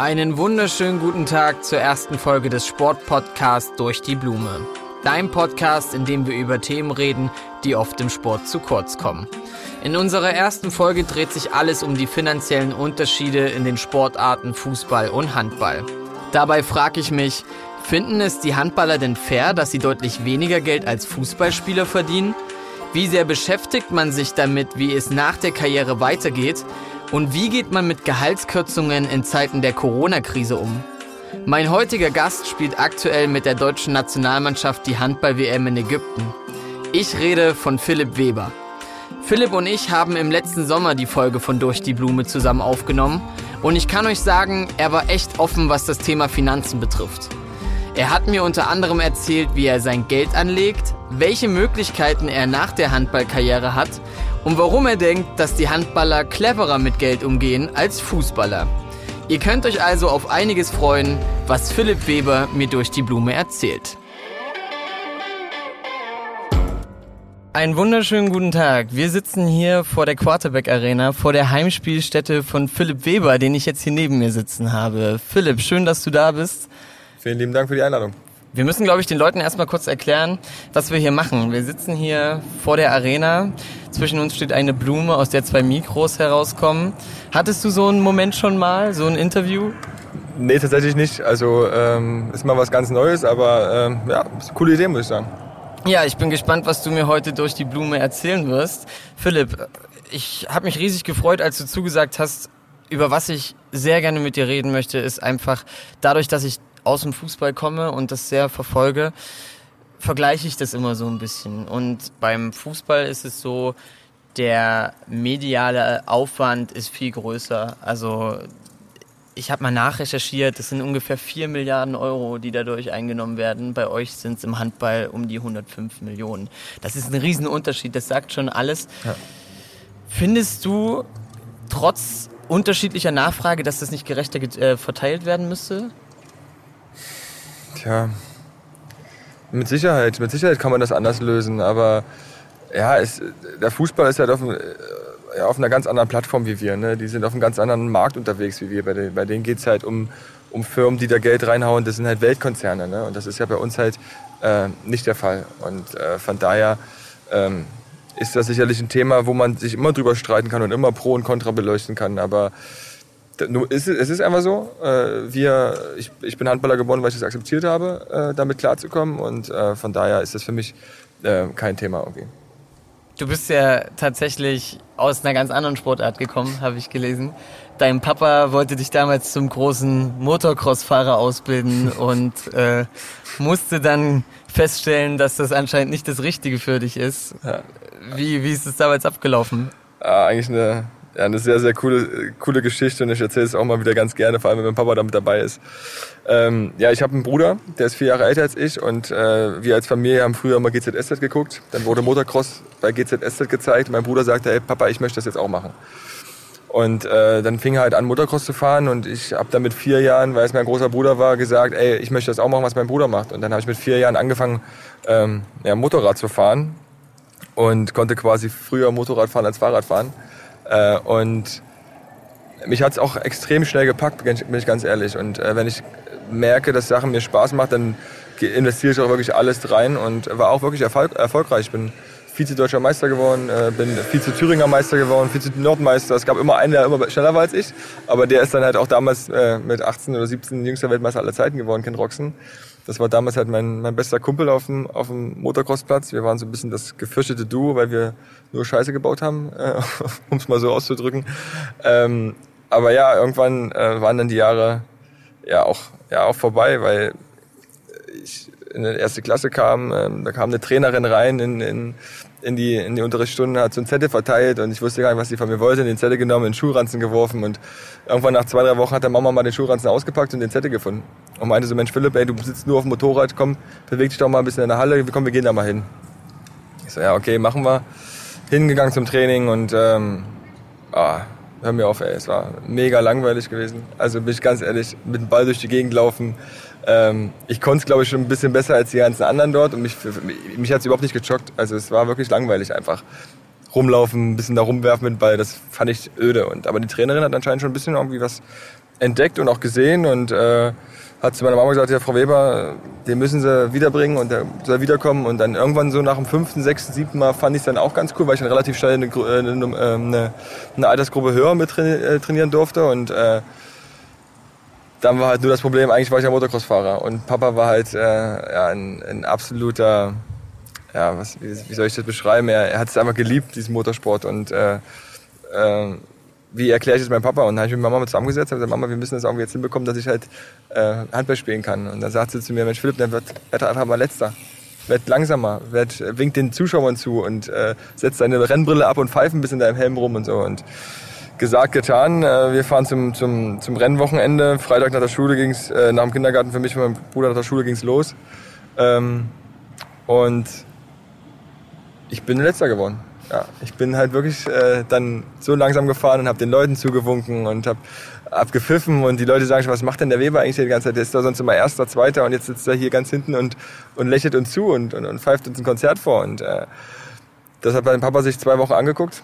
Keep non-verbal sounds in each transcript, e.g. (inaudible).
Einen wunderschönen guten Tag zur ersten Folge des Sportpodcasts Durch die Blume. Dein Podcast, in dem wir über Themen reden, die oft im Sport zu kurz kommen. In unserer ersten Folge dreht sich alles um die finanziellen Unterschiede in den Sportarten Fußball und Handball. Dabei frage ich mich, finden es die Handballer denn fair, dass sie deutlich weniger Geld als Fußballspieler verdienen? Wie sehr beschäftigt man sich damit, wie es nach der Karriere weitergeht? Und wie geht man mit Gehaltskürzungen in Zeiten der Corona-Krise um? Mein heutiger Gast spielt aktuell mit der deutschen Nationalmannschaft die Handball-WM in Ägypten. Ich rede von Philipp Weber. Philipp und ich haben im letzten Sommer die Folge von Durch die Blume zusammen aufgenommen und ich kann euch sagen, er war echt offen, was das Thema Finanzen betrifft. Er hat mir unter anderem erzählt, wie er sein Geld anlegt, welche Möglichkeiten er nach der Handballkarriere hat und warum er denkt, dass die Handballer cleverer mit Geld umgehen als Fußballer. Ihr könnt euch also auf einiges freuen, was Philipp Weber mir durch die Blume erzählt. Einen wunderschönen guten Tag. Wir sitzen hier vor der Quarterback Arena, vor der Heimspielstätte von Philipp Weber, den ich jetzt hier neben mir sitzen habe. Philipp, schön, dass du da bist. Vielen lieben Dank für die Einladung. Wir müssen, glaube ich, den Leuten erstmal kurz erklären, was wir hier machen. Wir sitzen hier vor der Arena. Zwischen uns steht eine Blume, aus der zwei Mikros herauskommen. Hattest du so einen Moment schon mal, so ein Interview? Nee, tatsächlich nicht. Also ähm, ist mal was ganz Neues, aber ähm, ja, ist eine coole Idee, muss ich sagen. Ja, ich bin gespannt, was du mir heute durch die Blume erzählen wirst. Philipp, ich habe mich riesig gefreut, als du zugesagt hast, über was ich sehr gerne mit dir reden möchte, ist einfach dadurch, dass ich aus dem Fußball komme und das sehr verfolge, vergleiche ich das immer so ein bisschen. Und beim Fußball ist es so, der mediale Aufwand ist viel größer. Also ich habe mal nachrecherchiert, das sind ungefähr 4 Milliarden Euro, die dadurch eingenommen werden. Bei euch sind es im Handball um die 105 Millionen. Das ist ein Riesenunterschied, das sagt schon alles. Ja. Findest du trotz unterschiedlicher Nachfrage, dass das nicht gerechter äh, verteilt werden müsste? Tja, mit Sicherheit, mit Sicherheit kann man das anders lösen, aber ja, es, der Fußball ist halt auf, ja, auf einer ganz anderen Plattform wie wir. Ne? Die sind auf einem ganz anderen Markt unterwegs wie wir. Bei, den, bei denen geht es halt um, um Firmen, die da Geld reinhauen. Das sind halt Weltkonzerne. Ne? Und das ist ja bei uns halt äh, nicht der Fall. Und äh, von daher ähm, ist das sicherlich ein Thema, wo man sich immer drüber streiten kann und immer Pro und Contra beleuchten kann. Aber es ist einfach so. Äh, wir, ich, ich bin Handballer geworden, weil ich es akzeptiert habe, äh, damit klarzukommen. Und äh, von daher ist das für mich kein Thema irgendwie. Du bist ja tatsächlich aus einer ganz anderen Sportart gekommen, habe ich gelesen. Dein Papa wollte dich damals zum großen Motocross-Fahrer ausbilden (laughs) und äh, musste dann feststellen, dass das anscheinend nicht das Richtige für dich ist. Wie, wie ist es damals abgelaufen? Ja, eigentlich eine ja, eine sehr, sehr coole, coole Geschichte und ich erzähle es auch mal wieder ganz gerne, vor allem wenn mein Papa damit dabei ist. Ähm, ja, ich habe einen Bruder, der ist vier Jahre älter als ich und äh, wir als Familie haben früher mal GZSZ geguckt. Dann wurde Motocross bei GZSZ gezeigt. Mein Bruder sagte, ey Papa, ich möchte das jetzt auch machen. Und äh, dann fing er halt an, Motocross zu fahren und ich habe dann mit vier Jahren, weil es mein großer Bruder war, gesagt, ey, ich möchte das auch machen, was mein Bruder macht. Und dann habe ich mit vier Jahren angefangen, ähm, ja, Motorrad zu fahren und konnte quasi früher Motorrad fahren als Fahrrad fahren. Äh, und mich hat es auch extrem schnell gepackt, bin ich ganz ehrlich. Und äh, wenn ich merke, dass Sachen mir Spaß machen, dann investiere ich auch wirklich alles rein und war auch wirklich erfolg erfolgreich. Ich bin Vize-Deutscher Meister geworden, äh, bin Vize-Thüringer Meister geworden, Vize-Nordmeister. Es gab immer einen, der immer schneller war als ich, aber der ist dann halt auch damals äh, mit 18 oder 17 jüngster Weltmeister aller Zeiten geworden, Ken Roxen. Das war damals halt mein, mein bester Kumpel auf dem, auf dem Motocrossplatz. Wir waren so ein bisschen das gefürchtete Duo, weil wir nur Scheiße gebaut haben, äh, (laughs) um es mal so auszudrücken. Ähm, aber ja, irgendwann äh, waren dann die Jahre ja auch, ja auch vorbei, weil ich in die erste Klasse kam, ähm, da kam eine Trainerin rein in, in, in die, in die Unterrichtsstunde, hat so einen Zettel verteilt und ich wusste gar nicht, was sie von mir wollte, den Zettel genommen, in den Schulranzen geworfen und irgendwann nach zwei, drei Wochen hat der Mama mal den Schulranzen ausgepackt und den Zettel gefunden. Und meinte so, Mensch Philipp, ey, du sitzt nur auf dem Motorrad, komm, beweg dich doch mal ein bisschen in der Halle, komm, wir gehen da mal hin. Ich so, ja, okay, machen wir. Hingegangen zum Training und ähm, ah, hör mir auf, ey, es war mega langweilig gewesen. Also bin ich ganz ehrlich, mit dem Ball durch die Gegend laufen, ähm, ich konnte es, glaube ich, schon ein bisschen besser als die ganzen anderen dort und mich, mich hat es überhaupt nicht gechockt. Also es war wirklich langweilig einfach. Rumlaufen, ein bisschen da rumwerfen mit dem Ball, das fand ich öde. Und, aber die Trainerin hat anscheinend schon ein bisschen irgendwie was entdeckt und auch gesehen und äh, hat zu meiner Mama gesagt, ja, Frau Weber, den müssen Sie wiederbringen und der soll wiederkommen. Und dann irgendwann so nach dem fünften, sechsten, siebten Mal fand ich es dann auch ganz cool, weil ich dann relativ schnell eine, äh, eine, eine, eine Altersgruppe höher mit äh, trainieren durfte. Und äh, dann war halt nur das Problem, eigentlich war ich ja Motocross-Fahrer. Und Papa war halt äh, ja, ein, ein absoluter, ja, was, wie, wie soll ich das beschreiben? Er, er hat es einfach geliebt, diesen Motorsport. Und äh, äh, wie erkläre ich das meinem Papa? Und dann habe ich mit Mama zusammengesetzt und gesagt, Mama, wir müssen das irgendwie jetzt hinbekommen, dass ich halt äh, Handball spielen kann. Und dann sagt sie zu mir, Mensch Philipp, dann wird, wird einfach mal letzter. Werd langsamer, werd, winkt den Zuschauern zu und äh, setzt deine Rennbrille ab und pfeift ein bisschen in deinem Helm rum und so. Und gesagt, getan. Äh, wir fahren zum, zum, zum Rennwochenende. Freitag nach der Schule ging's, äh, nach dem Kindergarten für mich und meinem Bruder nach der Schule ging's los. Ähm, und ich bin letzter geworden ja, ich bin halt wirklich äh, dann so langsam gefahren und habe den Leuten zugewunken und habe abgepfiffen und die Leute sagen schon, was macht denn der Weber eigentlich die ganze Zeit? Der ist da sonst immer Erster, Zweiter und jetzt sitzt er hier ganz hinten und, und lächelt uns zu und, und, und pfeift uns ein Konzert vor. Und äh, das hat mein Papa sich zwei Wochen angeguckt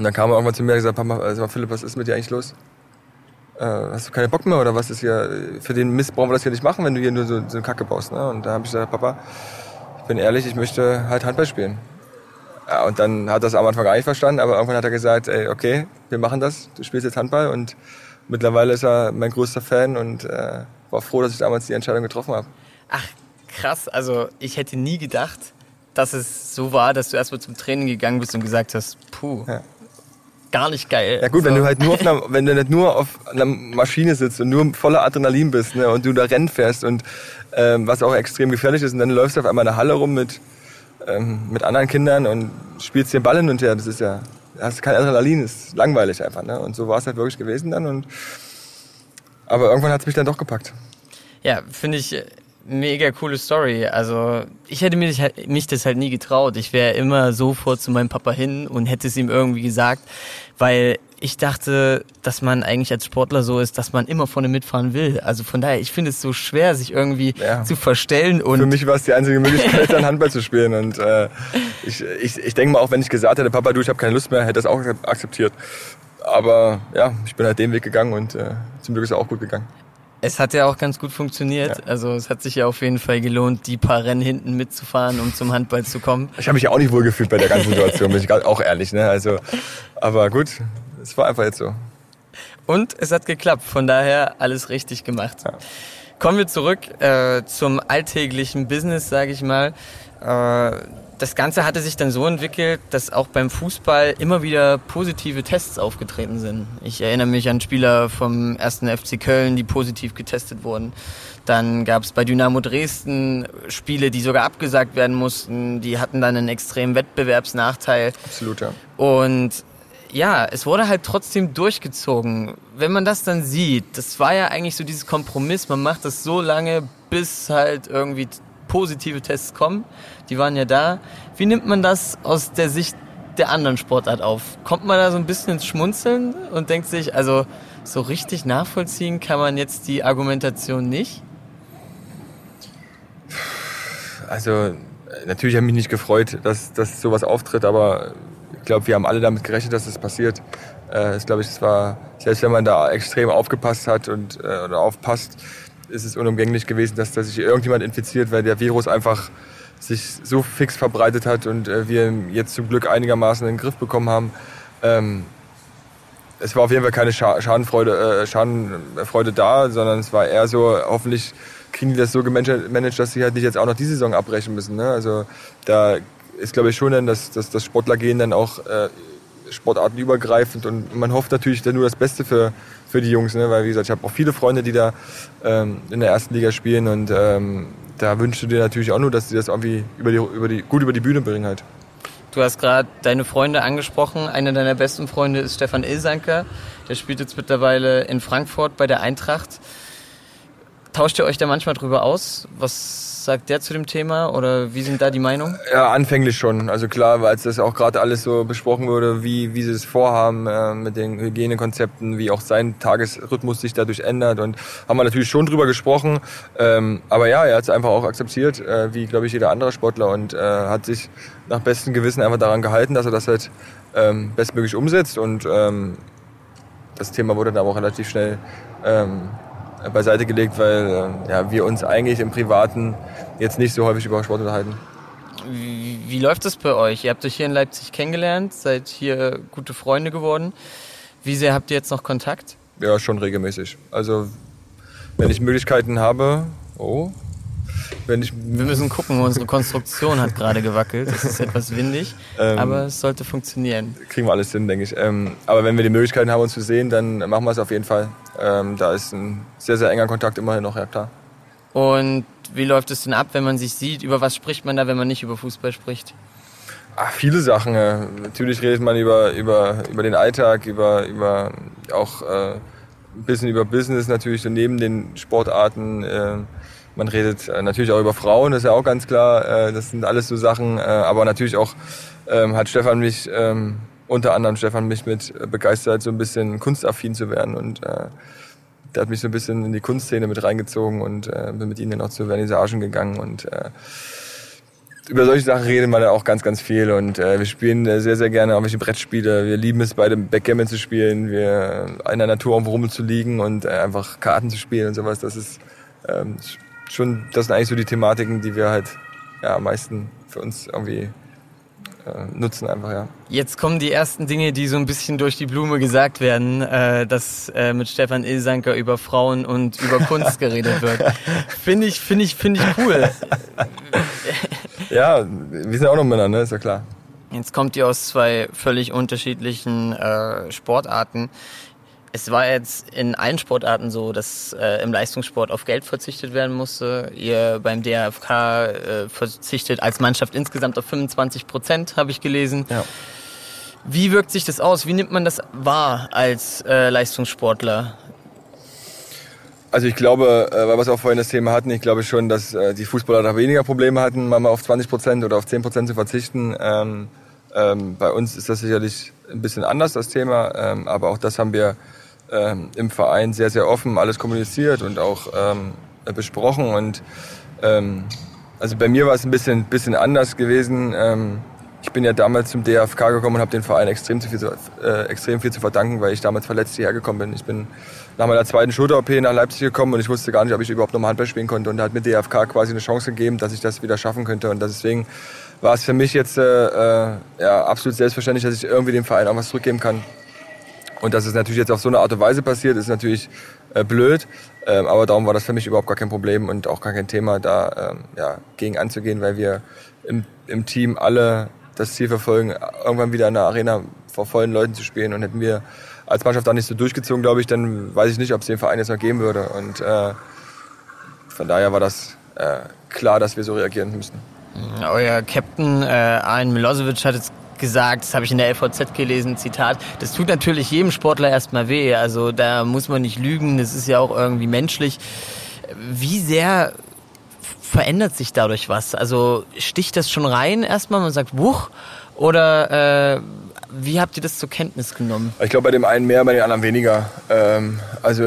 und dann kam er irgendwann zu mir und gesagt, Papa, also Philipp, was ist mit dir eigentlich los? Äh, hast du keine Bock mehr oder was ist hier, für den Mist brauchen wir das hier nicht machen, wenn du hier nur so, so eine Kacke baust. Ne? Und da habe ich gesagt, Papa, ich bin ehrlich, ich möchte halt Handball spielen. Ja, und dann hat er das am Anfang gar nicht verstanden, aber irgendwann hat er gesagt, ey, okay, wir machen das, du spielst jetzt Handball und mittlerweile ist er mein größter Fan und äh, war froh, dass ich damals die Entscheidung getroffen habe. Ach, krass, also ich hätte nie gedacht, dass es so war, dass du erstmal zum Training gegangen bist und gesagt hast, puh, ja. Gar nicht geil. Ja gut, so. wenn du halt nur auf einer, (laughs) wenn du nicht nur auf einer Maschine sitzt und nur voller Adrenalin bist ne, und du da Rennen fährst und ähm, was auch extrem gefährlich ist und dann läufst du auf einmal in der Halle rum mit ähm, mit anderen Kindern und spielst den Ball hin und her. Das ist ja, das ist kein Adrenalin, das ist langweilig einfach. Ne? Und so war es halt wirklich gewesen dann. Und, aber irgendwann hat es mich dann doch gepackt. Ja, finde ich mega coole Story. Also ich hätte mich, mich das halt nie getraut. Ich wäre immer sofort zu meinem Papa hin und hätte es ihm irgendwie gesagt, weil ich dachte, dass man eigentlich als Sportler so ist, dass man immer vorne mitfahren will. Also von daher, ich finde es so schwer, sich irgendwie ja. zu verstellen. Und Für mich war es die einzige Möglichkeit, dann Handball zu spielen. Und äh, ich, ich, ich denke mal, auch wenn ich gesagt hätte, Papa, du, ich habe keine Lust mehr, hätte das auch akzeptiert. Aber ja, ich bin halt den Weg gegangen und äh, zum Glück ist es auch gut gegangen. Es hat ja auch ganz gut funktioniert. Ja. Also es hat sich ja auf jeden Fall gelohnt, die paar Rennen hinten mitzufahren, um zum Handball zu kommen. Ich habe mich ja auch nicht wohl gefühlt bei der ganzen Situation, bin ich auch ehrlich. Ne? Also, aber gut, es war einfach jetzt so. Und es hat geklappt, von daher alles richtig gemacht. Ja. Kommen wir zurück äh, zum alltäglichen Business, sage ich mal. Äh, das Ganze hatte sich dann so entwickelt, dass auch beim Fußball immer wieder positive Tests aufgetreten sind. Ich erinnere mich an Spieler vom ersten FC Köln, die positiv getestet wurden. Dann gab es bei Dynamo Dresden Spiele, die sogar abgesagt werden mussten. Die hatten dann einen extremen Wettbewerbsnachteil. Absolut, ja. Und ja, es wurde halt trotzdem durchgezogen. Wenn man das dann sieht, das war ja eigentlich so dieses Kompromiss, man macht das so lange, bis halt irgendwie positive Tests kommen. Die waren ja da. Wie nimmt man das aus der Sicht der anderen Sportart auf? Kommt man da so ein bisschen ins Schmunzeln und denkt sich, also so richtig nachvollziehen kann man jetzt die Argumentation nicht? Also natürlich habe ich mich nicht gefreut, dass, dass sowas auftritt, aber ich glaube, wir haben alle damit gerechnet, dass das passiert. Äh, ich glaube, es war, selbst wenn man da extrem aufgepasst hat und äh, oder aufpasst, ist es unumgänglich gewesen, dass, dass sich irgendjemand infiziert, weil der Virus einfach sich so fix verbreitet hat und äh, wir jetzt zum Glück einigermaßen in den Griff bekommen haben. Ähm, es war auf jeden Fall keine Schadenfreude, äh, Schadenfreude da, sondern es war eher so, hoffentlich kriegen die das so gemanagt, dass sie halt nicht jetzt auch noch die Saison abbrechen müssen. Ne? Also da ist, glaube ich, schon dann, dass, dass das Sportlergehen dann auch äh, sportartenübergreifend und man hofft natürlich nur das Beste für, für die Jungs, ne? weil wie gesagt, ich habe auch viele Freunde, die da ähm, in der ersten Liga spielen und ähm, da wünschst du dir natürlich auch nur, dass sie das irgendwie über die, über die, gut über die Bühne bringen halt. Du hast gerade deine Freunde angesprochen. Einer deiner besten Freunde ist Stefan Ilsanker. Der spielt jetzt mittlerweile in Frankfurt bei der Eintracht. Tauscht ihr euch da manchmal drüber aus? Was sagt der zu dem Thema oder wie sind da die Meinungen? Ja, anfänglich schon. Also klar, weil das auch gerade alles so besprochen wurde, wie, wie sie es vorhaben äh, mit den Hygienekonzepten, wie auch sein Tagesrhythmus sich dadurch ändert und haben wir natürlich schon drüber gesprochen. Ähm, aber ja, er hat es einfach auch akzeptiert, äh, wie glaube ich jeder andere Sportler und äh, hat sich nach bestem Gewissen einfach daran gehalten, dass er das halt ähm, bestmöglich umsetzt und ähm, das Thema wurde dann aber auch relativ schnell ähm, beiseite gelegt, weil äh, ja, wir uns eigentlich im Privaten jetzt nicht so häufig über Sport unterhalten. Wie, wie läuft das bei euch? Ihr habt euch hier in Leipzig kennengelernt, seid hier gute Freunde geworden. Wie sehr habt ihr jetzt noch Kontakt? Ja, schon regelmäßig. Also wenn ich Möglichkeiten habe, oh, wenn ich Wir müssen gucken, unsere Konstruktion hat gerade gewackelt. Es ist etwas windig, ähm, aber es sollte funktionieren. Kriegen wir alles hin, denke ich. Ähm, aber wenn wir die Möglichkeiten haben, uns zu sehen, dann machen wir es auf jeden Fall. Ähm, da ist ein sehr, sehr enger Kontakt immerhin noch, ja klar. Und wie läuft es denn ab, wenn man sich sieht? Über was spricht man da, wenn man nicht über Fußball spricht? Ach, viele Sachen. Ja. Natürlich redet man über, über, über den Alltag, über, über auch äh, ein bisschen über Business natürlich so neben den Sportarten. Äh, man redet äh, natürlich auch über Frauen, das ist ja auch ganz klar. Äh, das sind alles so Sachen. Äh, aber natürlich auch ähm, hat Stefan mich, ähm, unter anderem Stefan mich mit begeistert, so ein bisschen kunstaffin zu werden. Und der hat mich so ein bisschen in die Kunstszene mit reingezogen und bin mit ihnen dann auch zu Vernissagen gegangen. Und über solche Sachen redet man ja auch ganz, ganz viel. Und wir spielen sehr, sehr gerne irgendwelche Brettspiele. Wir lieben es, beide Backgammon zu spielen, wir in der Natur irgendwo rum zu liegen und einfach Karten zu spielen und sowas. Das ist ähm, schon, das sind eigentlich so die Thematiken, die wir halt ja, am meisten für uns irgendwie äh, nutzen einfach, ja. Jetzt kommen die ersten Dinge, die so ein bisschen durch die Blume gesagt werden, äh, dass äh, mit Stefan Ilsanker über Frauen und über (laughs) Kunst geredet wird. finde ich, finde ich, finde ich cool. ja, wir sind auch noch Männer, ne? Ist ja klar. Jetzt kommt ihr aus zwei völlig unterschiedlichen äh, Sportarten. Es war jetzt in allen Sportarten so, dass äh, im Leistungssport auf Geld verzichtet werden musste. Ihr beim DRFK äh, verzichtet als Mannschaft insgesamt auf 25 Prozent, habe ich gelesen. Ja. Wie wirkt sich das aus? Wie nimmt man das wahr als äh, Leistungssportler? Also ich glaube, äh, weil wir es auch vorhin das Thema hatten, ich glaube schon, dass äh, die Fußballer da weniger Probleme hatten, mal auf 20 Prozent oder auf 10 Prozent zu verzichten. Ähm, ähm, bei uns ist das sicherlich ein bisschen anders, das Thema, ähm, aber auch das haben wir ähm, im Verein sehr, sehr offen alles kommuniziert und auch ähm, besprochen. Und ähm, also bei mir war es ein bisschen, bisschen anders gewesen. Ähm, ich bin ja damals zum DFK gekommen und habe den Verein extrem, zu viel, äh, extrem viel zu verdanken, weil ich damals verletzt hierher gekommen bin. Ich bin nach meiner zweiten Schulter-OP nach Leipzig gekommen und ich wusste gar nicht, ob ich überhaupt nochmal Handball spielen konnte. Und da hat mir DFK quasi eine Chance gegeben, dass ich das wieder schaffen könnte. Und deswegen war es für mich jetzt äh, äh, ja, absolut selbstverständlich, dass ich irgendwie dem Verein auch was zurückgeben kann. Und dass es natürlich jetzt auf so eine Art und Weise passiert, ist natürlich äh, blöd. Ähm, aber darum war das für mich überhaupt gar kein Problem und auch gar kein Thema, da ähm, ja, gegen anzugehen, weil wir im, im Team alle das Ziel verfolgen, irgendwann wieder in der Arena vor vollen Leuten zu spielen. Und hätten wir als Mannschaft da nicht so durchgezogen, glaube ich, dann weiß ich nicht, ob es den Verein jetzt noch geben würde. Und äh, von daher war das äh, klar, dass wir so reagieren müssten. Euer Captain äh, Alen Milosevic hat jetzt gesagt, das habe ich in der LVZ gelesen, Zitat, das tut natürlich jedem Sportler erstmal weh. Also da muss man nicht lügen, das ist ja auch irgendwie menschlich. Wie sehr verändert sich dadurch was? Also sticht das schon rein erstmal, man sagt, wuch, oder äh, wie habt ihr das zur Kenntnis genommen? Ich glaube, bei dem einen mehr, bei den anderen weniger. Ähm, also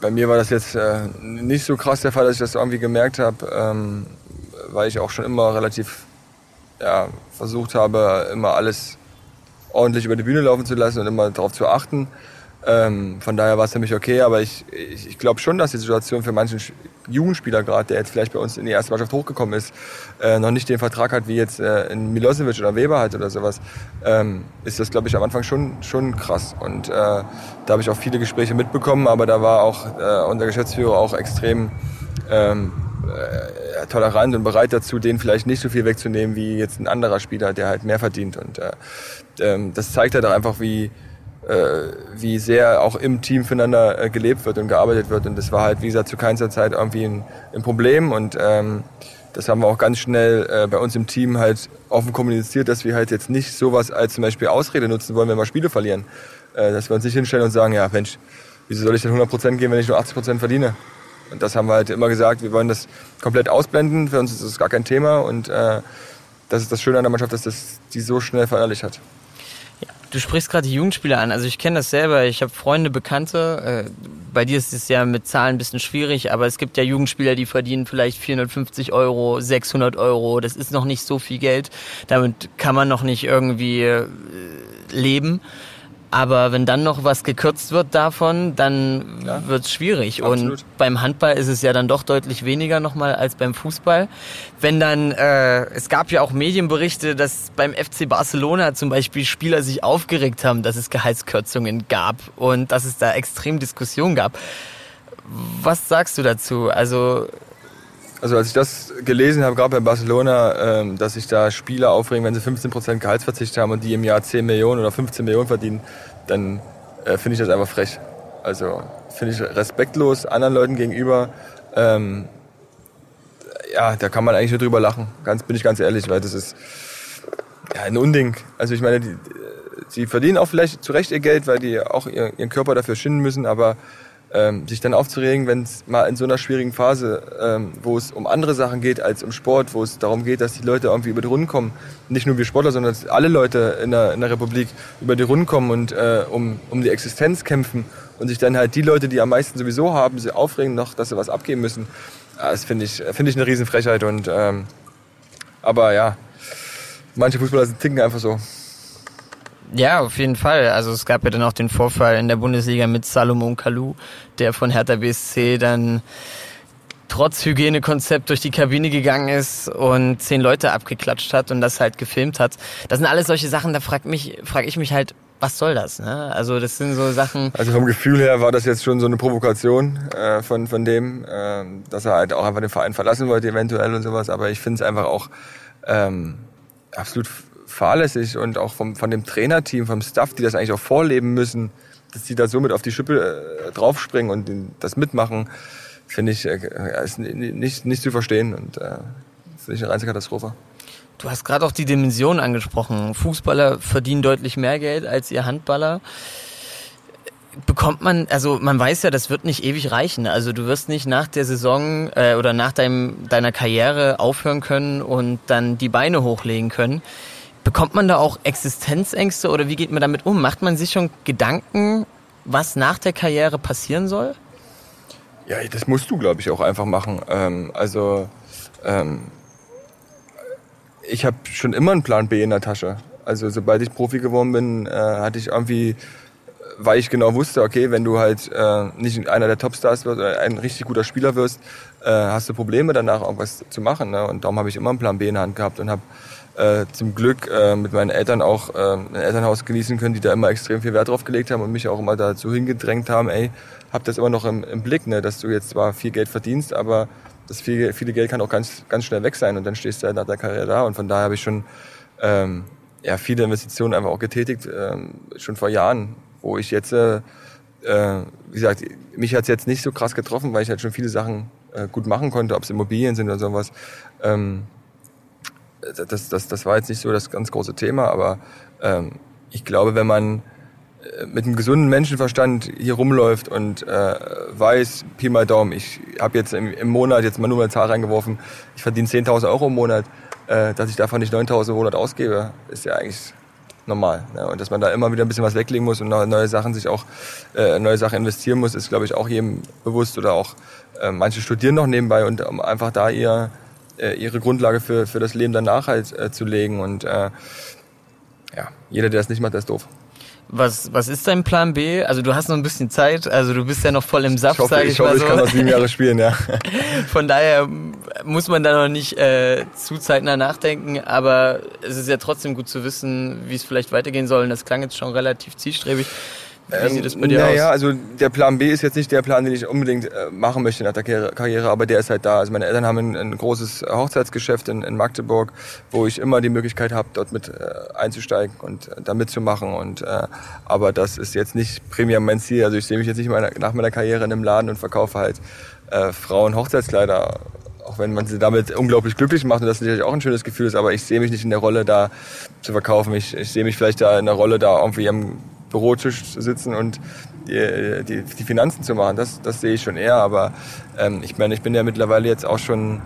bei mir war das jetzt äh, nicht so krass der Fall, dass ich das irgendwie gemerkt habe, ähm, weil ich auch schon immer relativ ja, versucht habe, immer alles ordentlich über die Bühne laufen zu lassen und immer darauf zu achten. Ähm, von daher war es für mich okay, aber ich, ich, ich glaube schon, dass die Situation für manchen Jugendspieler gerade, der jetzt vielleicht bei uns in die erste Mannschaft hochgekommen ist, äh, noch nicht den Vertrag hat, wie jetzt äh, in Milosevic oder Weber hat oder sowas, ähm, ist das, glaube ich, am Anfang schon, schon krass. Und äh, da habe ich auch viele Gespräche mitbekommen, aber da war auch äh, unser Geschäftsführer auch extrem ähm, äh, tolerant und bereit dazu, den vielleicht nicht so viel wegzunehmen wie jetzt ein anderer Spieler, der halt mehr verdient. Und äh, ähm, das zeigt halt auch einfach, wie, äh, wie sehr auch im Team füreinander äh, gelebt wird und gearbeitet wird. Und das war halt, wie gesagt, zu keiner Zeit irgendwie ein, ein Problem. Und ähm, das haben wir auch ganz schnell äh, bei uns im Team halt offen kommuniziert, dass wir halt jetzt nicht sowas als zum Beispiel Ausrede nutzen wollen, wenn wir Spiele verlieren. Äh, dass wir uns nicht hinstellen und sagen, ja Mensch, wieso soll ich denn 100% geben, wenn ich nur 80% verdiene? Und das haben wir halt immer gesagt, wir wollen das komplett ausblenden, für uns ist das gar kein Thema und äh, das ist das Schöne an der Mannschaft, dass das die so schnell verinnerlicht hat. Ja, du sprichst gerade die Jugendspieler an. Also ich kenne das selber. Ich habe Freunde, Bekannte. Äh, bei dir ist es ja mit Zahlen ein bisschen schwierig, aber es gibt ja Jugendspieler, die verdienen vielleicht 450 Euro, 600 Euro. Das ist noch nicht so viel Geld. Damit kann man noch nicht irgendwie äh, leben. Aber wenn dann noch was gekürzt wird davon, dann ja, wird es schwierig. Absolut. Und beim Handball ist es ja dann doch deutlich weniger nochmal als beim Fußball. Wenn dann, äh, es gab ja auch Medienberichte, dass beim FC Barcelona zum Beispiel Spieler sich aufgeregt haben, dass es Gehaltskürzungen gab und dass es da extrem Diskussionen gab. Was sagst du dazu? Also also als ich das gelesen habe, gerade bei Barcelona, ähm, dass sich da Spieler aufregen, wenn sie 15% Gehaltsverzicht haben und die im Jahr 10 Millionen oder 15 Millionen verdienen, dann äh, finde ich das einfach frech. Also finde ich respektlos anderen Leuten gegenüber. Ähm, ja, da kann man eigentlich nur drüber lachen. Ganz, bin ich ganz ehrlich, weil das ist ja, ein Unding. Also ich meine, die, die verdienen auch vielleicht zu Recht ihr Geld, weil die auch ihren Körper dafür schinden müssen, aber ähm, sich dann aufzuregen, wenn es mal in so einer schwierigen Phase, ähm, wo es um andere Sachen geht als um Sport, wo es darum geht, dass die Leute irgendwie über die Runden kommen, nicht nur wir Sportler, sondern dass alle Leute in der, in der Republik über die Runden kommen und äh, um, um die Existenz kämpfen und sich dann halt die Leute, die am meisten sowieso haben, sie aufregen noch, dass sie was abgeben müssen. Das finde ich, finde ich eine Riesenfrechheit und ähm, aber ja, manche Fußballer ticken einfach so. Ja, auf jeden Fall. Also es gab ja dann auch den Vorfall in der Bundesliga mit Salomon Kalou, der von Hertha BSC dann trotz Hygienekonzept durch die Kabine gegangen ist und zehn Leute abgeklatscht hat und das halt gefilmt hat. Das sind alles solche Sachen, da frag, mich, frag ich mich halt, was soll das? Ne? Also das sind so Sachen. Also vom Gefühl her war das jetzt schon so eine Provokation äh, von, von dem, äh, dass er halt auch einfach den Verein verlassen wollte eventuell und sowas. Aber ich finde es einfach auch ähm, absolut fahrlässig und auch vom, von dem Trainerteam, vom Staff, die das eigentlich auch vorleben müssen, dass die da so mit auf die Schippe äh, draufspringen und das mitmachen, finde ich, äh, ist nicht, nicht zu verstehen und äh, finde ich eine reine Katastrophe. Du hast gerade auch die Dimension angesprochen. Fußballer verdienen deutlich mehr Geld als ihr Handballer. Bekommt man, also man weiß ja, das wird nicht ewig reichen. Also du wirst nicht nach der Saison äh, oder nach deinem, deiner Karriere aufhören können und dann die Beine hochlegen können. Bekommt man da auch Existenzängste oder wie geht man damit um? Macht man sich schon Gedanken, was nach der Karriere passieren soll? Ja, das musst du, glaube ich, auch einfach machen. Ähm, also ähm, ich habe schon immer einen Plan B in der Tasche. Also sobald ich Profi geworden bin, äh, hatte ich irgendwie, weil ich genau wusste, okay, wenn du halt äh, nicht einer der Topstars wirst oder ein richtig guter Spieler wirst, äh, hast du Probleme danach irgendwas zu machen. Ne? Und darum habe ich immer einen Plan B in der Hand gehabt und habe äh, zum Glück äh, mit meinen Eltern auch äh, ein Elternhaus genießen können, die da immer extrem viel Wert drauf gelegt haben und mich auch immer dazu hingedrängt haben, ey, hab das immer noch im, im Blick, ne, dass du jetzt zwar viel Geld verdienst, aber das viele, viele Geld kann auch ganz, ganz schnell weg sein und dann stehst du halt nach der Karriere da und von daher habe ich schon ähm, ja, viele Investitionen einfach auch getätigt, ähm, schon vor Jahren, wo ich jetzt, äh, äh wie gesagt, mich hat's jetzt nicht so krass getroffen, weil ich halt schon viele Sachen äh, gut machen konnte, ob es Immobilien sind oder sowas. Ähm, das, das, das war jetzt nicht so das ganz große Thema, aber ähm, ich glaube, wenn man äh, mit einem gesunden Menschenverstand hier rumläuft und äh, weiß, Pi mal Daumen, ich habe jetzt im, im, Monat, jetzt mal nur eine Zahl reingeworfen, ich verdiene 10.000 Euro im Monat, äh, dass ich davon nicht 9.000 im Monat ausgebe, ist ja eigentlich normal. Ne? Und dass man da immer wieder ein bisschen was weglegen muss und neue Sachen sich auch, äh, neue Sachen investieren muss, ist, glaube ich, auch jedem bewusst oder auch äh, manche studieren noch nebenbei und um einfach da ihr äh, ihre Grundlage für, für das Leben danach halt äh, zu legen. Und äh, ja, jeder, der das nicht macht, der ist doof. Was, was ist dein Plan B? Also du hast noch ein bisschen Zeit, also du bist ja noch voll im Saft, ich sage ich, ich hoffe, so. ich kann noch sieben Jahre spielen, ja. (laughs) Von daher muss man da noch nicht äh, zu zeitnah nachdenken, aber es ist ja trotzdem gut zu wissen, wie es vielleicht weitergehen soll. Und das klang jetzt schon relativ zielstrebig. Wie sieht das bei dir naja, aus? also der Plan B ist jetzt nicht der Plan, den ich unbedingt äh, machen möchte nach der Karriere, aber der ist halt da. Also meine Eltern haben ein, ein großes Hochzeitsgeschäft in, in, Magdeburg, wo ich immer die Möglichkeit habe, dort mit äh, einzusteigen und äh, da mitzumachen. Und, äh, aber das ist jetzt nicht primär mein Ziel. Also ich sehe mich jetzt nicht meiner, nach meiner Karriere in einem Laden und verkaufe halt äh, Frauen Hochzeitskleider auch wenn man sie damit unglaublich glücklich macht und das natürlich auch ein schönes Gefühl ist, aber ich sehe mich nicht in der Rolle da zu verkaufen. Ich, ich sehe mich vielleicht da in der Rolle da irgendwie am Bürotisch sitzen und die, die, die Finanzen zu machen. Das, das sehe ich schon eher. Aber ähm, ich meine, ich bin ja mittlerweile jetzt auch schon,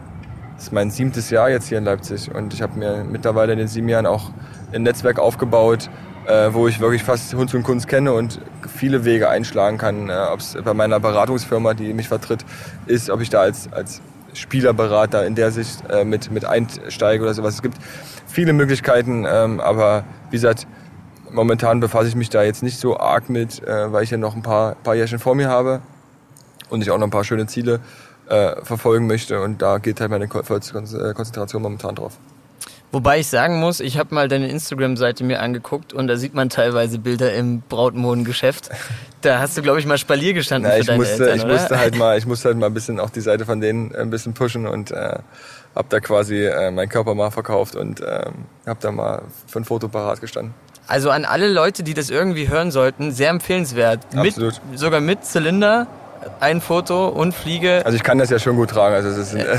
das ist mein siebtes Jahr jetzt hier in Leipzig und ich habe mir mittlerweile in den sieben Jahren auch ein Netzwerk aufgebaut, äh, wo ich wirklich fast Hund und Kunst kenne und viele Wege einschlagen kann. Äh, ob es bei meiner Beratungsfirma, die mich vertritt, ist, ob ich da als, als Spielerberater in der Sicht äh, mit, mit einsteige oder sowas. Es gibt viele Möglichkeiten, ähm, aber wie gesagt, momentan befasse ich mich da jetzt nicht so arg mit, äh, weil ich ja noch ein paar, paar Jährchen vor mir habe und ich auch noch ein paar schöne Ziele äh, verfolgen möchte. Und da geht halt meine äh, Konzentration momentan drauf. Wobei ich sagen muss, ich habe mal deine Instagram-Seite mir angeguckt und da sieht man teilweise Bilder im Brautmodengeschäft. Da hast du, glaube ich, mal Spalier gestanden Na, für ich deine musste, Eltern, ich oder? musste halt (laughs) mal, ich musste halt mal ein bisschen auch die Seite von denen ein bisschen pushen und äh, habe da quasi äh, meinen Körper mal verkauft und ähm, habe da mal für ein Foto parat gestanden. Also an alle Leute, die das irgendwie hören sollten, sehr empfehlenswert. Absolut. Mit, sogar mit Zylinder, ein Foto und Fliege. Also ich kann das ja schon gut tragen. Also es ist, äh,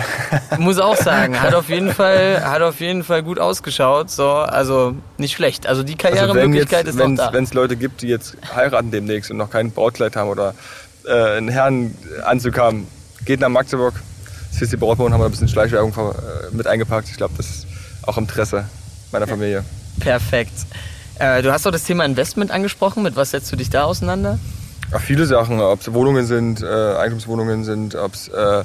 Muss auch sagen, hat auf jeden Fall, hat auf jeden Fall gut ausgeschaut. So, also nicht schlecht. Also die also wenn Karrieremöglichkeit jetzt, ist wenn's, da. wenn es Leute gibt, die jetzt heiraten demnächst und noch kein Brautkleid haben oder äh, einen Herrenanzug haben, geht nach Magdeburg. Sissi Brautmoden haben wir ein bisschen Schleichwerbung äh, mit eingepackt. Ich glaube, das ist auch im Interesse meiner Familie. Perfekt. Äh, du hast doch das Thema Investment angesprochen. Mit was setzt du dich da auseinander? Ja, viele Sachen, ob es Wohnungen sind, äh, Eigentumswohnungen sind, ob es äh,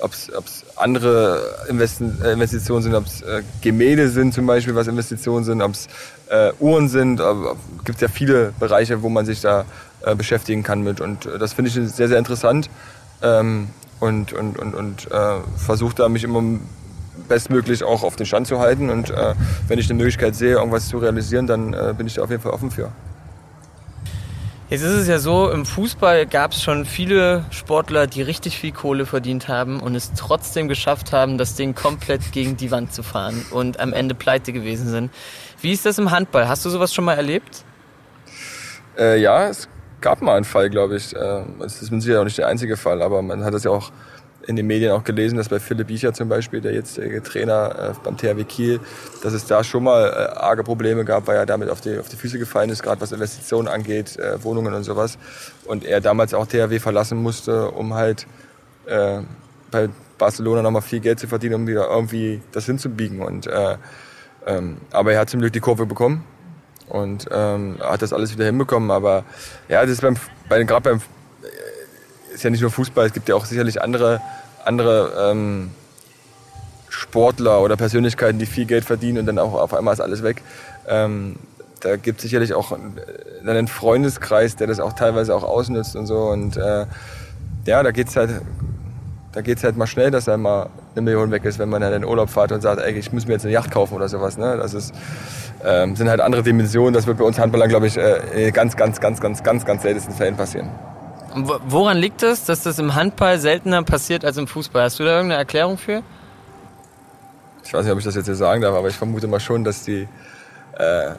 ob's, ob's andere Investen, äh, Investitionen sind, ob es äh, Gemälde sind zum Beispiel, was Investitionen sind, ob es äh, Uhren sind. Es gibt ja viele Bereiche, wo man sich da äh, beschäftigen kann mit. Und äh, das finde ich sehr, sehr interessant. Ähm, und und, und, und äh, versuche da mich immer bestmöglich auch auf den Stand zu halten. Und äh, wenn ich eine Möglichkeit sehe, irgendwas zu realisieren, dann äh, bin ich da auf jeden Fall offen für. Jetzt ist es ja so, im Fußball gab es schon viele Sportler, die richtig viel Kohle verdient haben und es trotzdem geschafft haben, das Ding komplett gegen die Wand zu fahren und am Ende pleite gewesen sind. Wie ist das im Handball? Hast du sowas schon mal erlebt? Äh, ja, es gab mal einen Fall, glaube ich. Äh, Es ist mit Sicherheit auch nicht der einzige Fall, aber man hat das ja auch in den Medien auch gelesen, dass bei Philipp Biecher zum Beispiel, der jetzt der Trainer äh, beim THW Kiel, dass es da schon mal äh, arge Probleme gab, weil er damit auf die, auf die Füße gefallen ist, gerade was Investitionen angeht, äh, Wohnungen und sowas. Und er damals auch THW verlassen musste, um halt äh, bei Barcelona nochmal viel Geld zu verdienen, um wieder irgendwie das hinzubiegen. Und, äh, ähm, aber er hat zum Glück die Kurve bekommen und ähm, hat das alles wieder hinbekommen. Aber ja, das ist beim, bei, gerade beim ist ja nicht nur Fußball, es gibt ja auch sicherlich andere, andere ähm, Sportler oder Persönlichkeiten, die viel Geld verdienen und dann auch auf einmal ist alles weg. Ähm, da gibt es sicherlich auch einen- einen Freundeskreis, der das auch teilweise auch ausnutzt und so. Und äh, ja, da geht's halt, da geht's halt mal schnell, dass da mal eine Million weg ist, wenn man dann in den Urlaub fährt und sagt, ey, ich muss mir jetzt eine Yacht kaufen oder sowas. Ne? Das ist, ähm, sind halt andere Dimensionen. Das wird bei uns Handballern, glaube ich, äh, ganz, ganz, ganz, ganz, ganz, ganz seltensten Fällen passieren. Woran liegt es, dass das im Handball seltener passiert als im Fußball? Hast du da irgendeine Erklärung für? ich weiß nicht, ob ich das jetzt hier sagen darf, aber ich vermute mal schon, dass die, äh, äh,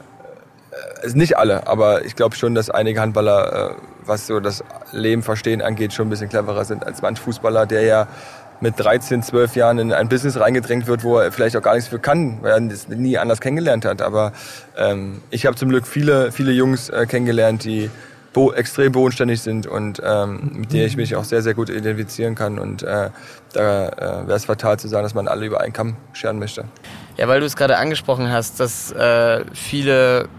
nicht alle, aber ich glaube schon, dass einige Handballer, äh, was so das Leben verstehen angeht, schon ein bisschen cleverer sind als manch Fußballer, der ja mit 13, 12 Jahren in ein Business reingedrängt wird, wo er vielleicht auch gar nichts für kann, weil er das nie anders kennengelernt hat. Aber ähm, ich habe zum Glück viele, viele Jungs äh, kennengelernt, die bo extrem bodenständig sind und ähm, mit denen ich mich auch sehr, sehr gut identifizieren kann. Und äh, da äh, wäre es fatal zu sagen, dass man alle über einen Kamm scheren möchte. Ja, weil du es gerade angesprochen hast, dass äh, viele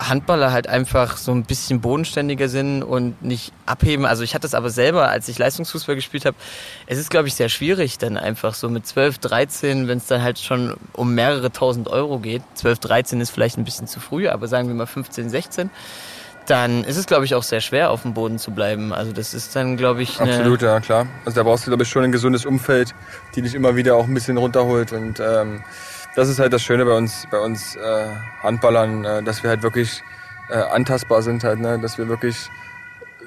Handballer halt einfach so ein bisschen bodenständiger sind und nicht abheben. Also ich hatte es aber selber, als ich Leistungsfußball gespielt habe. Es ist, glaube ich, sehr schwierig dann einfach so mit 12, 13, wenn es dann halt schon um mehrere tausend Euro geht. 12, 13 ist vielleicht ein bisschen zu früh, aber sagen wir mal 15, 16. Dann ist es, glaube ich, auch sehr schwer, auf dem Boden zu bleiben. Also das ist dann, glaube ich, Absolut, ja, klar. Also da brauchst du, glaube ich, schon ein gesundes Umfeld, die dich immer wieder auch ein bisschen runterholt. Und ähm, das ist halt das Schöne bei uns, bei uns äh, Handballern, äh, dass wir halt wirklich äh, antastbar sind halt, ne? Dass wir wirklich,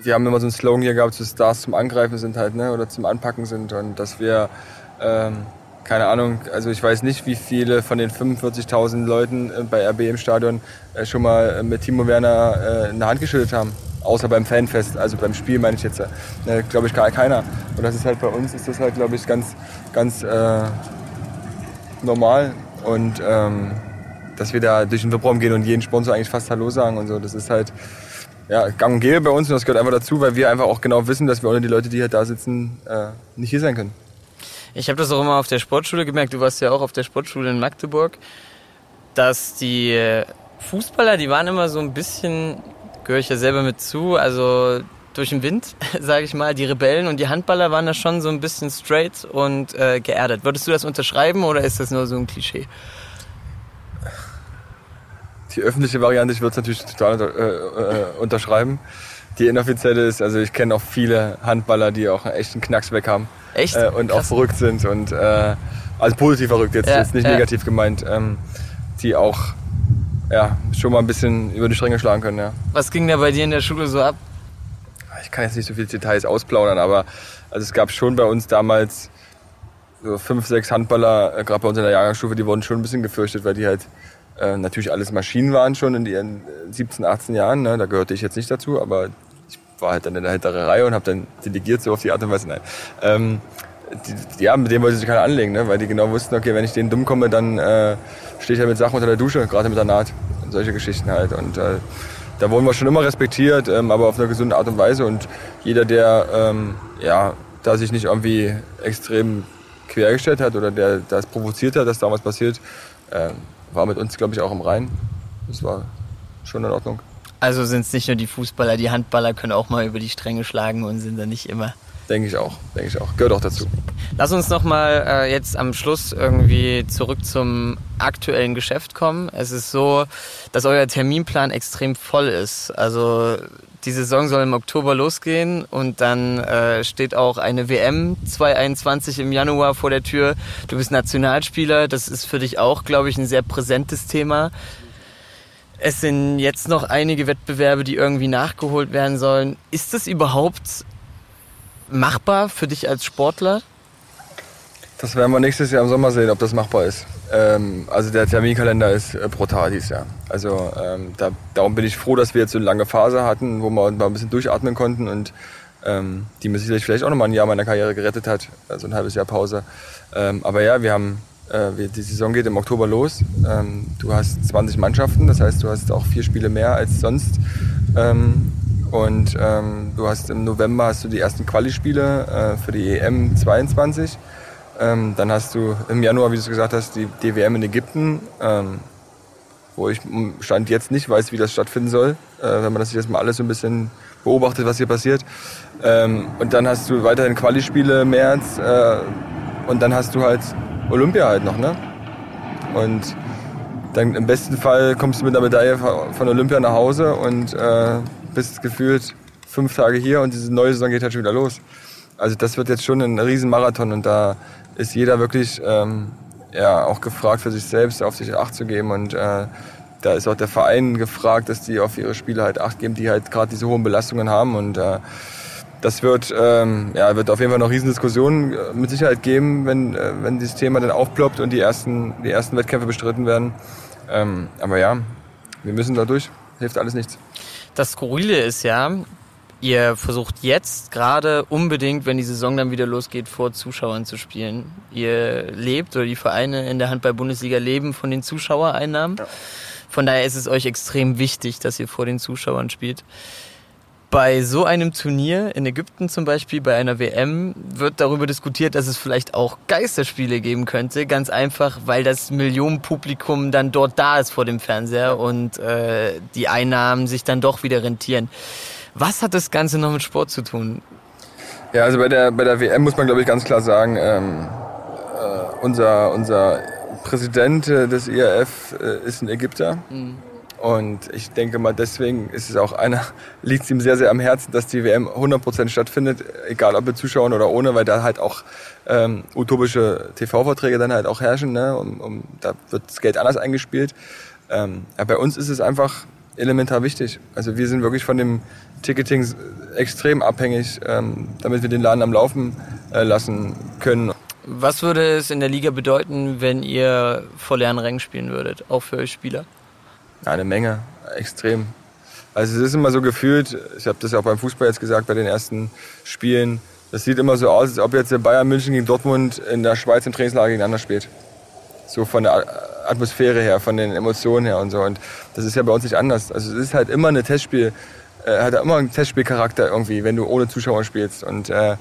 wir haben immer so einen Slogan hier gehabt, dass Stars zum Angreifen sind halt, ne? Oder zum Anpacken sind und dass wir ähm, keine Ahnung, also ich weiß nicht, wie viele von den 45.000 Leuten äh, bei RB im Stadion äh, schon mal äh, mit Timo Werner eine Hand geschüttelt haben. Außer beim Fanfest, also beim Spiel meine ich jetzt, äh, glaube ich, gar keiner. Und das ist halt bei uns, ist das halt, glaube ich, ganz, ganz äh, normal. Und ähm, dass wir da durch den Webraum gehen und jeden Sponsor eigentlich fast Hallo sagen und so, das ist halt ja, gang und gäbe bei uns und das gehört einfach dazu, weil wir einfach auch genau wissen, dass wir ohne die Leute, die halt da sitzen, äh, nicht hier sein können. Ich habe das auch immer auf der Sportschule gemerkt, du warst ja auch auf der Sportschule in Magdeburg, dass die Fußballer, die waren immer so ein bisschen, gehöre ich ja selber mit zu, also durch den Wind, (laughs) sage ich mal, die Rebellen und die Handballer waren da schon so ein bisschen straight und äh, geerdet. Würdest du das unterschreiben oder ist das nur so ein Klischee? die öffentliche Variante, ich würde es natürlich total äh, äh, unterschreiben. Die inoffizielle ist, also ich kenne auch viele Handballer, die auch einen echten Knacks weg haben. Echt? Äh, und Krass. auch verrückt sind und äh, also positiv verrückt, jetzt, ja, jetzt nicht ja. negativ gemeint, ähm, die auch ja, schon mal ein bisschen über die Stränge schlagen können. Ja. Was ging da bei dir in der Schule so ab? Ich kann jetzt nicht so viele Details ausplaudern, aber also es gab schon bei uns damals so fünf, sechs Handballer, äh, gerade bei uns in der Jahrgangsstufe, die wurden schon ein bisschen gefürchtet, weil die halt äh, natürlich alles Maschinen waren schon in ihren 17, 18 Jahren. Ne? Da gehörte ich jetzt nicht dazu, aber war halt dann in der hinteren Reihe und habe dann delegiert so auf die Art und Weise. Nein. Ähm, die, ja, mit dem wollte sich keiner anlegen, ne? weil die genau wussten, okay, wenn ich denen dumm komme, dann äh, stehe ich halt mit Sachen unter der Dusche, gerade mit der Naht. Und solche Geschichten halt. Und äh, da wurden wir schon immer respektiert, ähm, aber auf eine gesunde Art und Weise. Und jeder, der ähm, ja, da sich nicht irgendwie extrem quergestellt hat oder der das provoziert hat, dass da was passiert, äh, war mit uns, glaube ich, auch im Rhein. Das war schon in Ordnung. Also sind es nicht nur die Fußballer, die Handballer können auch mal über die Stränge schlagen und sind dann nicht immer. Denke ich auch, denke ich auch. Gehört auch dazu. Lass uns noch mal äh, jetzt am Schluss irgendwie zurück zum aktuellen Geschäft kommen. Es ist so, dass euer Terminplan extrem voll ist. Also die Saison soll im Oktober losgehen und dann äh, steht auch eine WM 2021 im Januar vor der Tür. Du bist Nationalspieler, das ist für dich auch, glaube ich, ein sehr präsentes Thema. Es sind jetzt noch einige Wettbewerbe, die irgendwie nachgeholt werden sollen. Ist das überhaupt machbar für dich als Sportler? Das werden wir nächstes Jahr im Sommer sehen, ob das machbar ist. Ähm, also der Terminkalender ist äh, brutal dieses Jahr. Also ähm, da, darum bin ich froh, dass wir jetzt so eine lange Phase hatten, wo wir mal ein bisschen durchatmen konnten und ähm, die mir sicherlich vielleicht auch nochmal ein Jahr meiner Karriere gerettet hat, also ein halbes Jahr Pause. Ähm, aber ja, wir haben, die Saison geht im Oktober los. Ähm, du hast 20 Mannschaften, das heißt, du hast auch vier Spiele mehr als sonst. Ähm, und du hast im November hast du die ersten Quali-Spiele äh, für die EM 22. Ähm, dann hast du im Januar, wie du es gesagt hast, die DWM in Ägypten, ähm, wo ich Stand jetzt nicht weiß, wie das stattfinden soll, äh, wenn man das jetzt mal alles so ein bisschen beobachtet, was hier passiert. Ähm, und dann hast du weiterhin Quali-Spiele im März äh, und dann hast du halt Olympia halt noch, ne? Und dann im besten Fall kommst du mit einer Medaille von Olympia nach Hause und äh, bist gefühlt fünf Tage hier und diese neue Saison geht halt schon wieder los. Also das wird jetzt schon ein Riesenmarathon und da ist jeder wirklich ähm, ja, auch gefragt, für sich selbst auf sich Acht zu geben. Und äh, da ist auch der Verein gefragt, dass die auf ihre Spiele halt Acht geben, die halt gerade diese hohen Belastungen haben. Und äh, das wird, ähm, ja, wird auf jeden Fall noch Riesendiskussionen äh, mit Sicherheit geben, wenn, äh, wenn dieses Thema dann aufploppt und die ersten, die ersten Wettkämpfe bestritten werden. Ähm, aber ja, wir müssen da durch. Hilft alles nichts. Das Skurrile ist ja, Ihr versucht jetzt gerade unbedingt, wenn die Saison dann wieder losgeht, vor Zuschauern zu spielen. Ihr lebt oder die Vereine in der Handball-Bundesliga leben von den Zuschauereinnahmen. Ja. Von daher ist es euch extrem wichtig, dass ihr vor den Zuschauern spielt. Bei so einem Turnier in Ägypten zum Beispiel, bei einer WM, wird darüber diskutiert, dass es vielleicht auch Geisterspiele geben könnte. Ganz einfach, weil das Millionenpublikum dann dort da ist vor dem Fernseher und äh, die Einnahmen sich dann doch wieder rentieren. Was hat das Ganze noch mit Sport zu tun? Ja, also bei der, bei der WM muss man, glaube ich, ganz klar sagen, ähm, äh, unser, unser Präsident des IRF äh, ist ein Ägypter. Mhm. Und ich denke mal, deswegen ist es auch einer, (laughs) liegt es ihm sehr, sehr am Herzen, dass die WM 100% stattfindet, egal ob mit Zuschauern oder ohne, weil da halt auch ähm, utopische TV-Verträge dann halt auch herrschen. Ne? Um, um, da wird das Geld anders eingespielt. Ähm, ja, bei uns ist es einfach elementar wichtig. Also wir sind wirklich von dem Ticketing extrem abhängig, ähm, damit wir den Laden am Laufen äh, lassen können. Was würde es in der Liga bedeuten, wenn ihr vor leeren Rängen spielen würdet, auch für euch Spieler? Eine Menge, extrem. Also es ist immer so gefühlt, ich habe das ja auch beim Fußball jetzt gesagt, bei den ersten Spielen, das sieht immer so aus, als ob jetzt der Bayern München gegen Dortmund in der Schweiz im Trainingslager gegeneinander spielt. So von der Atmosphäre her, von den Emotionen her und so. Und das ist ja bei uns nicht anders. Also es ist halt immer eine Testspiel, äh, hat immer einen Testspielcharakter irgendwie, wenn du ohne Zuschauer spielst. Und äh,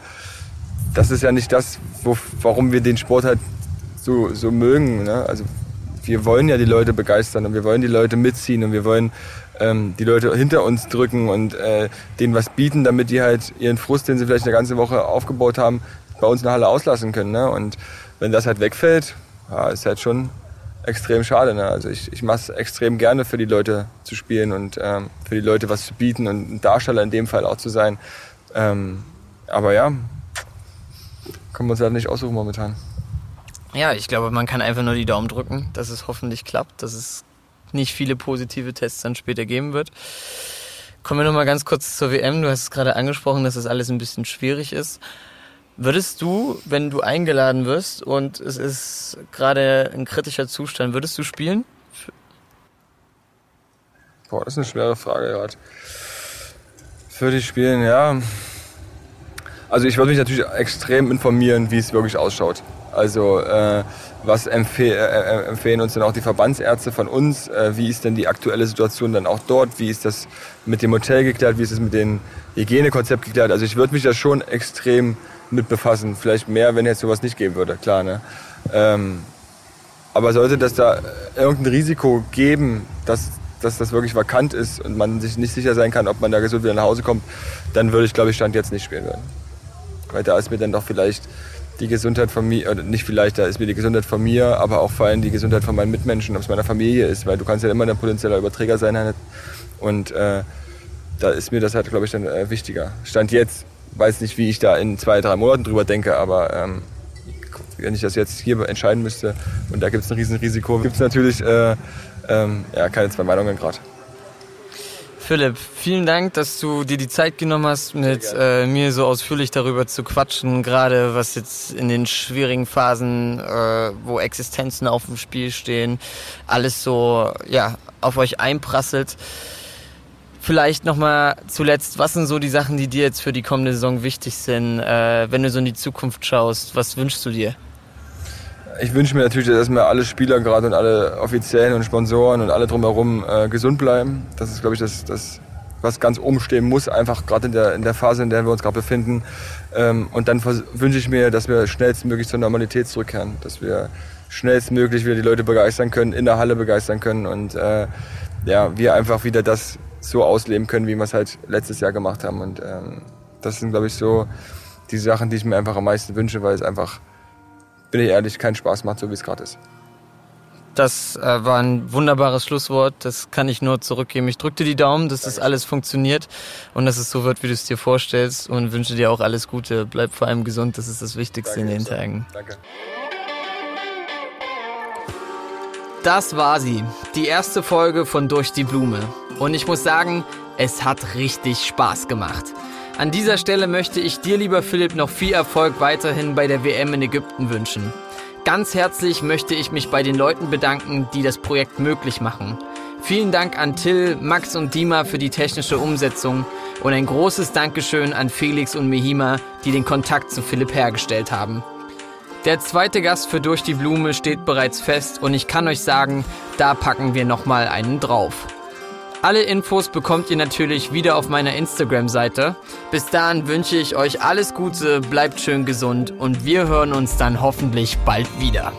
das ist ja nicht das, wo, warum wir den Sport halt so, so mögen. Ne? Also wir wollen ja die Leute begeistern und wir wollen die Leute mitziehen und wir wollen ähm, die Leute hinter uns drücken und äh, denen was bieten, damit die halt ihren Frust, den sie vielleicht eine ganze Woche aufgebaut haben, bei uns in der Halle auslassen können. Ne? Und wenn das halt wegfällt, ja, ist halt schon extrem schade. Ne? Also ich, ich mache es extrem gerne für die Leute zu spielen und ähm, für die Leute was zu bieten und ein Darsteller in dem Fall auch zu sein. Ähm, aber ja, können wir uns halt nicht aussuchen momentan. Ja, ich glaube, man kann einfach nur die Daumen drücken, dass es hoffentlich klappt, dass es nicht viele positive Tests dann später geben wird. Kommen wir nochmal ganz kurz zur WM. Du hast es gerade angesprochen, dass das alles ein bisschen schwierig ist. Würdest du, wenn du eingeladen wirst und es ist gerade ein kritischer Zustand, würdest du spielen? Boah, das ist eine schwere Frage gerade. Würde ich spielen, ja. Also ich würde mich natürlich extrem informieren, wie es wirklich ausschaut. Also äh, was empfeh äh, äh, empfehlen uns denn auch die Verbandsärzte von uns? Äh, wie ist denn die aktuelle Situation dann auch dort? Wie ist das mit dem Hotel geklärt? Wie ist es mit dem Hygienekonzept geklärt? Also ich würde mich da schon extrem mit befassen. Vielleicht mehr, wenn jetzt sowas nicht geben würde, klar. Ne? Ähm, aber sollte das da irgendein Risiko geben, dass, dass das wirklich vakant ist und man sich nicht sicher sein kann, ob man da gesund wieder nach Hause kommt, dann würde ich, glaube ich, Stand jetzt nicht spielen würden. Weil da ist mir dann doch vielleicht die Gesundheit von mir, oder nicht vielleicht, da ist mir die Gesundheit von mir, aber auch vor allem die Gesundheit von meinen Mitmenschen, ob es meiner Familie ist, weil du kannst ja immer ein potenzieller Überträger sein. Halt. Und äh, da ist mir das halt, glaube ich, dann äh, wichtiger. Stand jetzt weiß nicht, wie ich da in zwei, drei Monaten drüber denke, aber ähm, wenn ich das jetzt hier entscheiden müsste und da gibt es ein Riesenrisiko, gibt es natürlich äh, ähm, ja, keine zwei Meinungen gerade. Philipp, vielen Dank, dass du dir die Zeit genommen hast, mit äh, mir so ausführlich darüber zu quatschen, gerade was jetzt in den schwierigen Phasen, äh, wo Existenzen auf dem Spiel stehen, alles so ja, auf euch einprasselt. Vielleicht nochmal zuletzt, was sind so die Sachen, die dir jetzt für die kommende Saison wichtig sind, äh, wenn du so in die Zukunft schaust? Was wünschst du dir? Ich wünsche mir natürlich, dass wir alle Spieler gerade und alle Offiziellen und Sponsoren und alle drumherum äh, gesund bleiben. Das ist, glaube ich, das, das, was ganz oben stehen muss, einfach gerade in der, in der Phase, in der wir uns gerade befinden. Ähm, und dann wünsche ich mir, dass wir schnellstmöglich zur Normalität zurückkehren, dass wir schnellstmöglich wieder die Leute begeistern können, in der Halle begeistern können und äh, ja, wir einfach wieder das so ausleben können, wie wir es halt letztes Jahr gemacht haben. Und ähm, das sind, glaube ich, so die Sachen, die ich mir einfach am meisten wünsche, weil es einfach, bin ich ehrlich, keinen Spaß macht, so wie es gerade ist. Das äh, war ein wunderbares Schlusswort. Das kann ich nur zurückgeben. Ich drücke dir die Daumen, dass das alles funktioniert und dass es so wird, wie du es dir vorstellst. Und wünsche dir auch alles Gute. Bleib vor allem gesund. Das ist das Wichtigste Danke, in den Tagen. Danke. Das war sie. Die erste Folge von Durch die Blume. Und ich muss sagen, es hat richtig Spaß gemacht. An dieser Stelle möchte ich dir, lieber Philipp, noch viel Erfolg weiterhin bei der WM in Ägypten wünschen. Ganz herzlich möchte ich mich bei den Leuten bedanken, die das Projekt möglich machen. Vielen Dank an Till, Max und Dima für die technische Umsetzung und ein großes Dankeschön an Felix und Mehima, die den Kontakt zu Philipp hergestellt haben. Der zweite Gast für Durch die Blume steht bereits fest und ich kann euch sagen, da packen wir nochmal einen drauf. Alle Infos bekommt ihr natürlich wieder auf meiner Instagram-Seite. Bis dahin wünsche ich euch alles Gute, bleibt schön gesund und wir hören uns dann hoffentlich bald wieder.